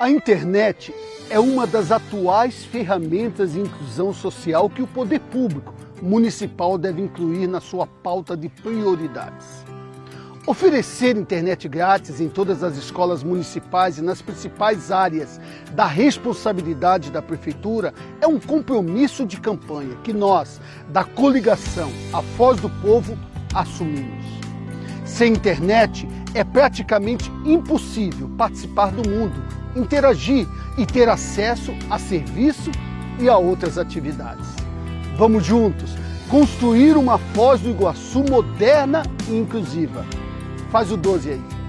A internet é uma das atuais ferramentas de inclusão social que o poder público municipal deve incluir na sua pauta de prioridades. Oferecer internet grátis em todas as escolas municipais e nas principais áreas da responsabilidade da Prefeitura é um compromisso de campanha que nós, da coligação A Voz do Povo, assumimos. Sem internet, é praticamente impossível participar do mundo, interagir e ter acesso a serviço e a outras atividades. Vamos juntos construir uma Foz do Iguaçu moderna e inclusiva. Faz o 12 aí.